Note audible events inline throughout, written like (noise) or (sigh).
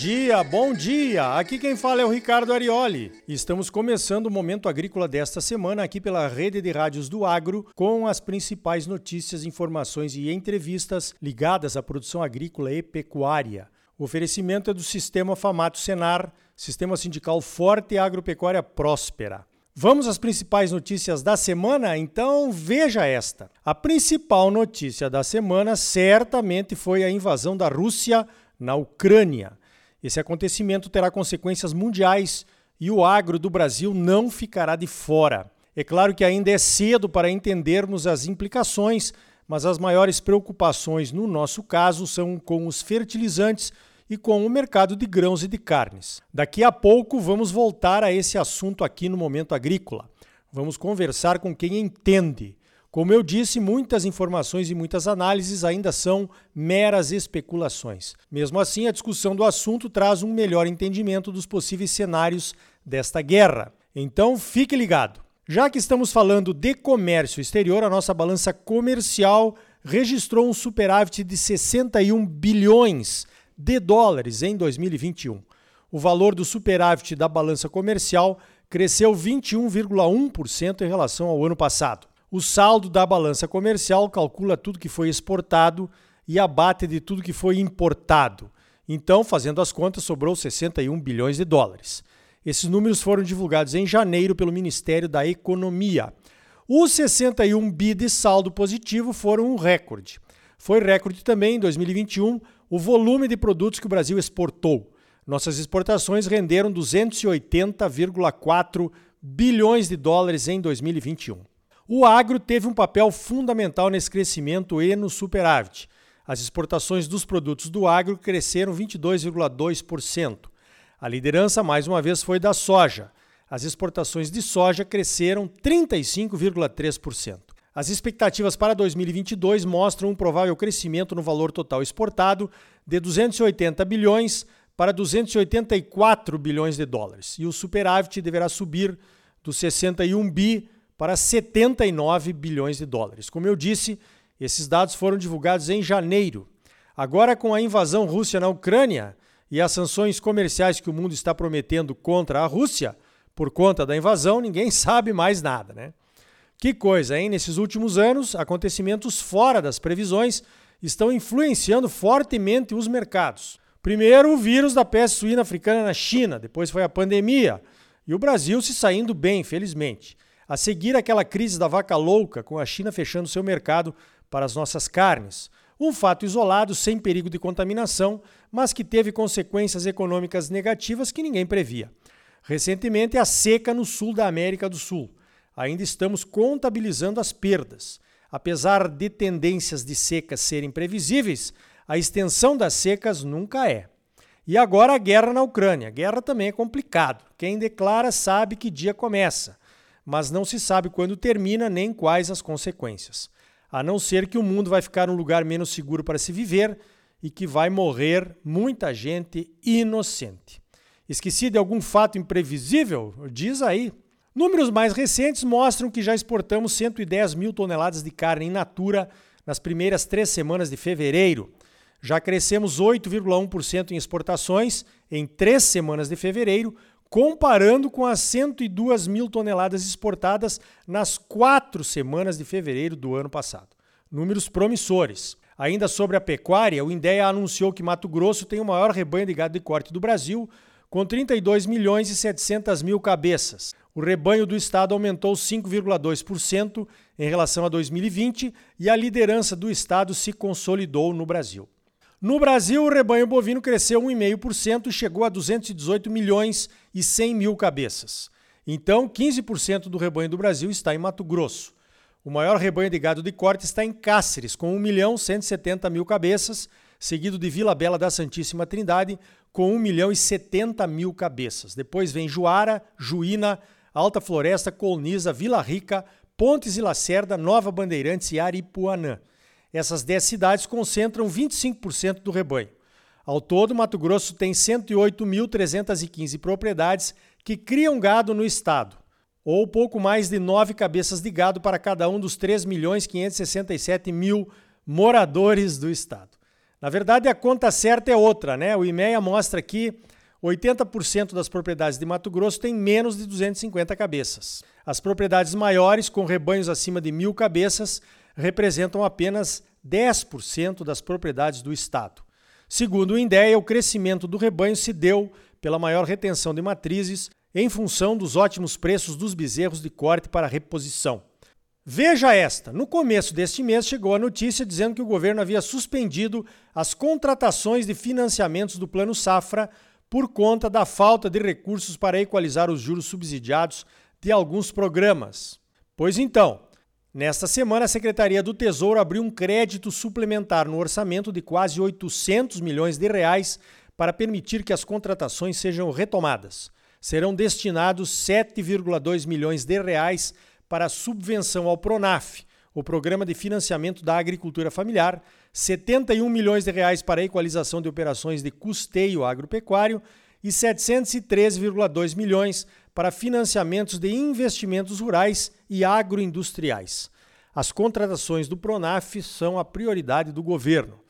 dia, bom dia! Aqui quem fala é o Ricardo Arioli. Estamos começando o Momento Agrícola desta semana aqui pela Rede de Rádios do Agro com as principais notícias, informações e entrevistas ligadas à produção agrícola e pecuária. O oferecimento é do Sistema Famato Senar, Sistema Sindical Forte e Agropecuária Próspera. Vamos às principais notícias da semana? Então veja esta. A principal notícia da semana certamente foi a invasão da Rússia na Ucrânia. Esse acontecimento terá consequências mundiais e o agro do Brasil não ficará de fora. É claro que ainda é cedo para entendermos as implicações, mas as maiores preocupações no nosso caso são com os fertilizantes e com o mercado de grãos e de carnes. Daqui a pouco vamos voltar a esse assunto aqui no Momento Agrícola. Vamos conversar com quem entende. Como eu disse, muitas informações e muitas análises ainda são meras especulações. Mesmo assim, a discussão do assunto traz um melhor entendimento dos possíveis cenários desta guerra. Então, fique ligado. Já que estamos falando de comércio exterior, a nossa balança comercial registrou um superávit de 61 bilhões de dólares em 2021. O valor do superávit da balança comercial cresceu 21,1% em relação ao ano passado. O saldo da balança comercial calcula tudo que foi exportado e abate de tudo que foi importado. Então, fazendo as contas, sobrou 61 bilhões de dólares. Esses números foram divulgados em janeiro pelo Ministério da Economia. Os 61 bi de saldo positivo foram um recorde. Foi recorde também em 2021 o volume de produtos que o Brasil exportou. Nossas exportações renderam 280,4 bilhões de dólares em 2021. O agro teve um papel fundamental nesse crescimento e no superávit. As exportações dos produtos do agro cresceram 22,2%. A liderança, mais uma vez, foi da soja. As exportações de soja cresceram 35,3%. As expectativas para 2022 mostram um provável crescimento no valor total exportado de 280 bilhões para 284 bilhões de dólares. E o superávit deverá subir dos 61 bi para 79 bilhões de dólares. Como eu disse, esses dados foram divulgados em janeiro. Agora, com a invasão russa na Ucrânia e as sanções comerciais que o mundo está prometendo contra a Rússia, por conta da invasão, ninguém (laughs) sabe mais nada, né? Que coisa, hein? Nesses últimos anos, acontecimentos fora das previsões estão influenciando fortemente os mercados. Primeiro, o vírus da peste suína africana na China, depois foi a pandemia, e o Brasil se saindo bem, felizmente. A seguir, aquela crise da vaca louca, com a China fechando seu mercado para as nossas carnes. Um fato isolado, sem perigo de contaminação, mas que teve consequências econômicas negativas que ninguém previa. Recentemente, a seca no sul da América do Sul. Ainda estamos contabilizando as perdas. Apesar de tendências de secas serem previsíveis, a extensão das secas nunca é. E agora a guerra na Ucrânia. A guerra também é complicado. Quem declara sabe que dia começa mas não se sabe quando termina nem quais as consequências. A não ser que o mundo vai ficar um lugar menos seguro para se viver e que vai morrer muita gente inocente. Esqueci de algum fato imprevisível? Diz aí. Números mais recentes mostram que já exportamos 110 mil toneladas de carne in natura nas primeiras três semanas de fevereiro. Já crescemos 8,1% em exportações em três semanas de fevereiro, comparando com as 102 mil toneladas exportadas nas quatro semanas de fevereiro do ano passado. Números promissores. Ainda sobre a pecuária, o INDEA anunciou que Mato Grosso tem o maior rebanho de gado de corte do Brasil, com 32 milhões e 700 mil cabeças. O rebanho do estado aumentou 5,2% em relação a 2020 e a liderança do estado se consolidou no Brasil. No Brasil, o rebanho bovino cresceu 1,5% e chegou a 218 milhões e 100 mil cabeças. Então, 15% do rebanho do Brasil está em Mato Grosso. O maior rebanho de gado de corte está em Cáceres, com 1 milhão 170 mil cabeças, seguido de Vila Bela da Santíssima Trindade, com 1 milhão e 70 mil cabeças. Depois vem Juara, Juína, Alta Floresta, Colniza, Vila Rica, Pontes e Lacerda, Nova Bandeirantes e Aripuanã. Essas 10 cidades concentram 25% do rebanho. Ao todo, Mato Grosso tem 108.315 propriedades que criam gado no estado, ou pouco mais de nove cabeças de gado para cada um dos 3.567.000 mil moradores do estado. Na verdade, a conta certa é outra, né? O IMEA mostra que 80% das propriedades de Mato Grosso têm menos de 250 cabeças. As propriedades maiores, com rebanhos acima de mil cabeças, representam apenas 10% das propriedades do Estado. Segundo o INDEA, o crescimento do rebanho se deu pela maior retenção de matrizes em função dos ótimos preços dos bezerros de corte para reposição. Veja esta: no começo deste mês chegou a notícia dizendo que o governo havia suspendido as contratações de financiamentos do Plano Safra por conta da falta de recursos para equalizar os juros subsidiados de alguns programas. Pois então, nesta semana a Secretaria do Tesouro abriu um crédito suplementar no orçamento de quase 800 milhões de reais para permitir que as contratações sejam retomadas. Serão destinados 7,2 milhões de reais para subvenção ao Pronaf, o Programa de Financiamento da Agricultura Familiar, 71 milhões de reais para a equalização de operações de custeio agropecuário e 713,2 milhões para financiamentos de investimentos rurais e agroindustriais. As contratações do Pronaf são a prioridade do governo.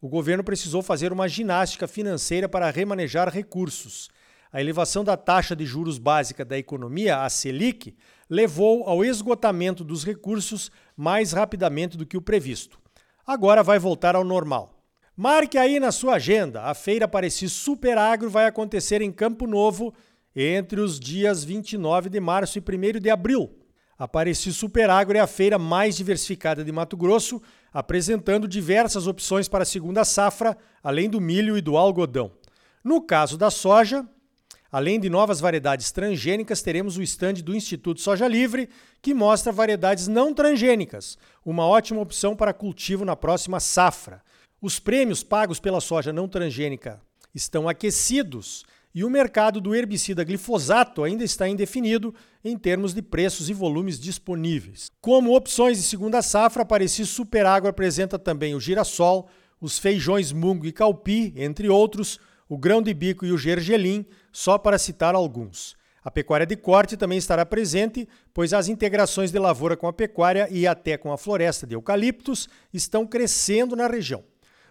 O governo precisou fazer uma ginástica financeira para remanejar recursos. A elevação da taxa de juros básica da economia, a Selic, levou ao esgotamento dos recursos mais rapidamente do que o previsto. Agora vai voltar ao normal. Marque aí na sua agenda. A feira Pareci Super Agro vai acontecer em Campo Novo entre os dias 29 de março e 1 de abril. A Pareci Super Agro é a feira mais diversificada de Mato Grosso, apresentando diversas opções para a segunda safra, além do milho e do algodão. No caso da soja, Além de novas variedades transgênicas, teremos o estande do Instituto Soja Livre, que mostra variedades não transgênicas, uma ótima opção para cultivo na próxima safra. Os prêmios pagos pela soja não transgênica estão aquecidos e o mercado do herbicida glifosato ainda está indefinido em termos de preços e volumes disponíveis. Como opções de segunda safra, Pareci Superágua apresenta também o girassol, os feijões mungo e calpi, entre outros, o grão de bico e o gergelim, só para citar alguns. A pecuária de corte também estará presente, pois as integrações de lavoura com a pecuária e até com a floresta de eucaliptos estão crescendo na região.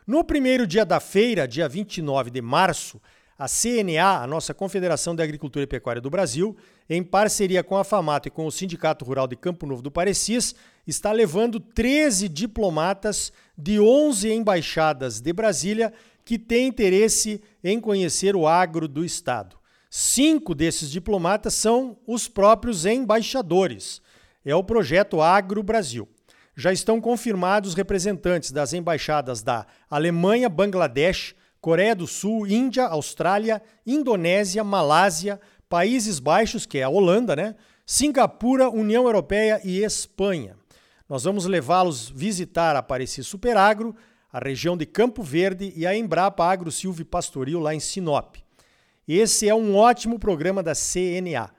No primeiro dia da feira, dia 29 de março, a CNA, a nossa Confederação de Agricultura e Pecuária do Brasil, em parceria com a FAMATO e com o Sindicato Rural de Campo Novo do Parecis, está levando 13 diplomatas de 11 embaixadas de Brasília que têm interesse em conhecer o agro do Estado. Cinco desses diplomatas são os próprios embaixadores. É o projeto Agro Brasil. Já estão confirmados representantes das embaixadas da Alemanha, Bangladesh, Coreia do Sul, Índia, Austrália, Indonésia, Malásia, Países Baixos, que é a Holanda, né? Singapura, União Europeia e Espanha. Nós vamos levá-los visitar Apareci Superagro, a região de Campo Verde e a Embrapa Agro Silvio Pastoril lá em Sinop. Esse é um ótimo programa da CNA.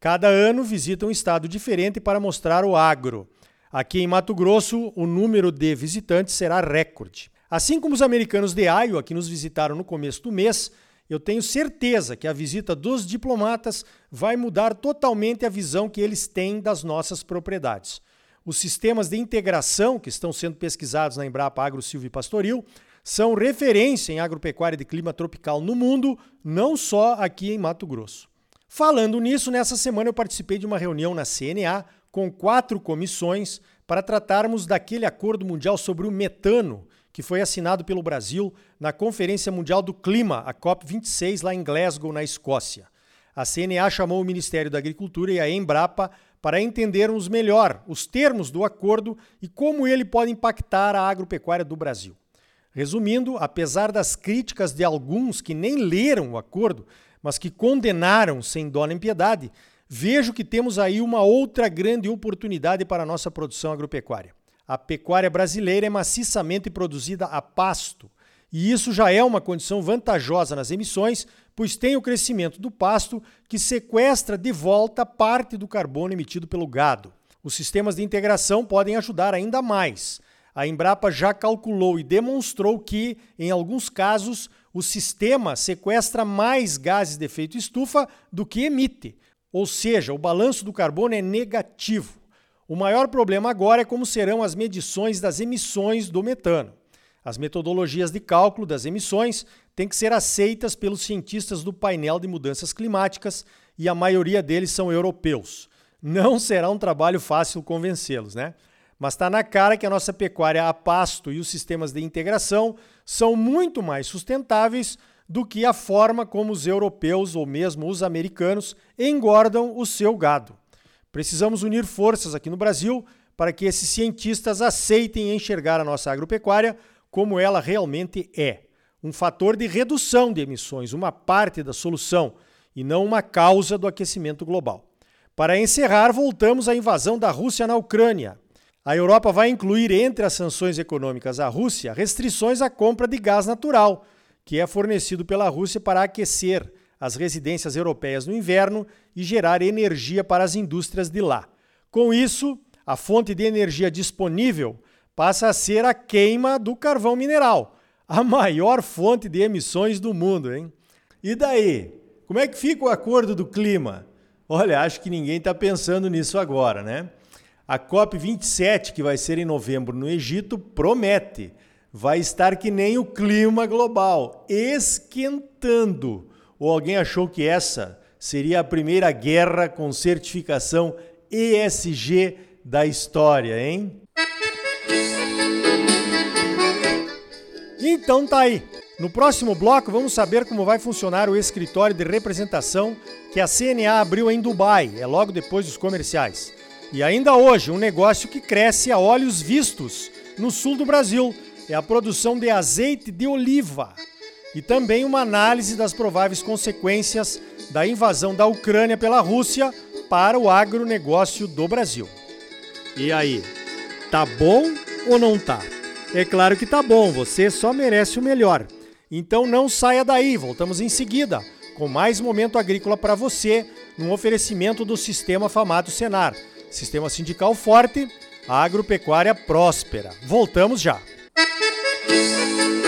Cada ano visita um estado diferente para mostrar o agro. Aqui em Mato Grosso, o número de visitantes será recorde. Assim como os americanos de Iowa, que nos visitaram no começo do mês, eu tenho certeza que a visita dos diplomatas vai mudar totalmente a visão que eles têm das nossas propriedades. Os sistemas de integração que estão sendo pesquisados na Embrapa Agro Silvio Pastoril são referência em agropecuária de clima tropical no mundo, não só aqui em Mato Grosso. Falando nisso, nessa semana eu participei de uma reunião na CNA com quatro comissões para tratarmos daquele acordo mundial sobre o metano que foi assinado pelo Brasil na Conferência Mundial do Clima, a COP26, lá em Glasgow, na Escócia. A CNA chamou o Ministério da Agricultura e a Embrapa para entendermos melhor os termos do acordo e como ele pode impactar a agropecuária do Brasil. Resumindo, apesar das críticas de alguns que nem leram o acordo, mas que condenaram sem dó nem piedade, vejo que temos aí uma outra grande oportunidade para a nossa produção agropecuária. A pecuária brasileira é maciçamente produzida a pasto, e isso já é uma condição vantajosa nas emissões, pois tem o crescimento do pasto que sequestra de volta parte do carbono emitido pelo gado. Os sistemas de integração podem ajudar ainda mais. A Embrapa já calculou e demonstrou que, em alguns casos, o sistema sequestra mais gases de efeito estufa do que emite, ou seja, o balanço do carbono é negativo. O maior problema agora é como serão as medições das emissões do metano. As metodologias de cálculo das emissões têm que ser aceitas pelos cientistas do painel de mudanças climáticas e a maioria deles são europeus. Não será um trabalho fácil convencê-los, né? Mas está na cara que a nossa pecuária a pasto e os sistemas de integração são muito mais sustentáveis do que a forma como os europeus ou mesmo os americanos engordam o seu gado. Precisamos unir forças aqui no Brasil para que esses cientistas aceitem enxergar a nossa agropecuária como ela realmente é. Um fator de redução de emissões, uma parte da solução e não uma causa do aquecimento global. Para encerrar, voltamos à invasão da Rússia na Ucrânia. A Europa vai incluir entre as sanções econômicas à Rússia restrições à compra de gás natural, que é fornecido pela Rússia para aquecer as residências europeias no inverno e gerar energia para as indústrias de lá. Com isso, a fonte de energia disponível passa a ser a queima do carvão mineral, a maior fonte de emissões do mundo, hein? E daí? Como é que fica o acordo do clima? Olha, acho que ninguém está pensando nisso agora, né? A COP27, que vai ser em novembro no Egito, promete. Vai estar que nem o clima global, esquentando. Ou alguém achou que essa seria a primeira guerra com certificação ESG da história, hein? Então tá aí. No próximo bloco vamos saber como vai funcionar o escritório de representação que a CNA abriu em Dubai, é logo depois dos comerciais. E ainda hoje, um negócio que cresce a olhos vistos no sul do Brasil é a produção de azeite de oliva. E também uma análise das prováveis consequências da invasão da Ucrânia pela Rússia para o agronegócio do Brasil. E aí, tá bom ou não tá? É claro que tá bom, você só merece o melhor. Então não saia daí, voltamos em seguida com mais momento agrícola para você, num oferecimento do Sistema Famato Senar. Sistema sindical forte, agropecuária próspera. Voltamos já. Música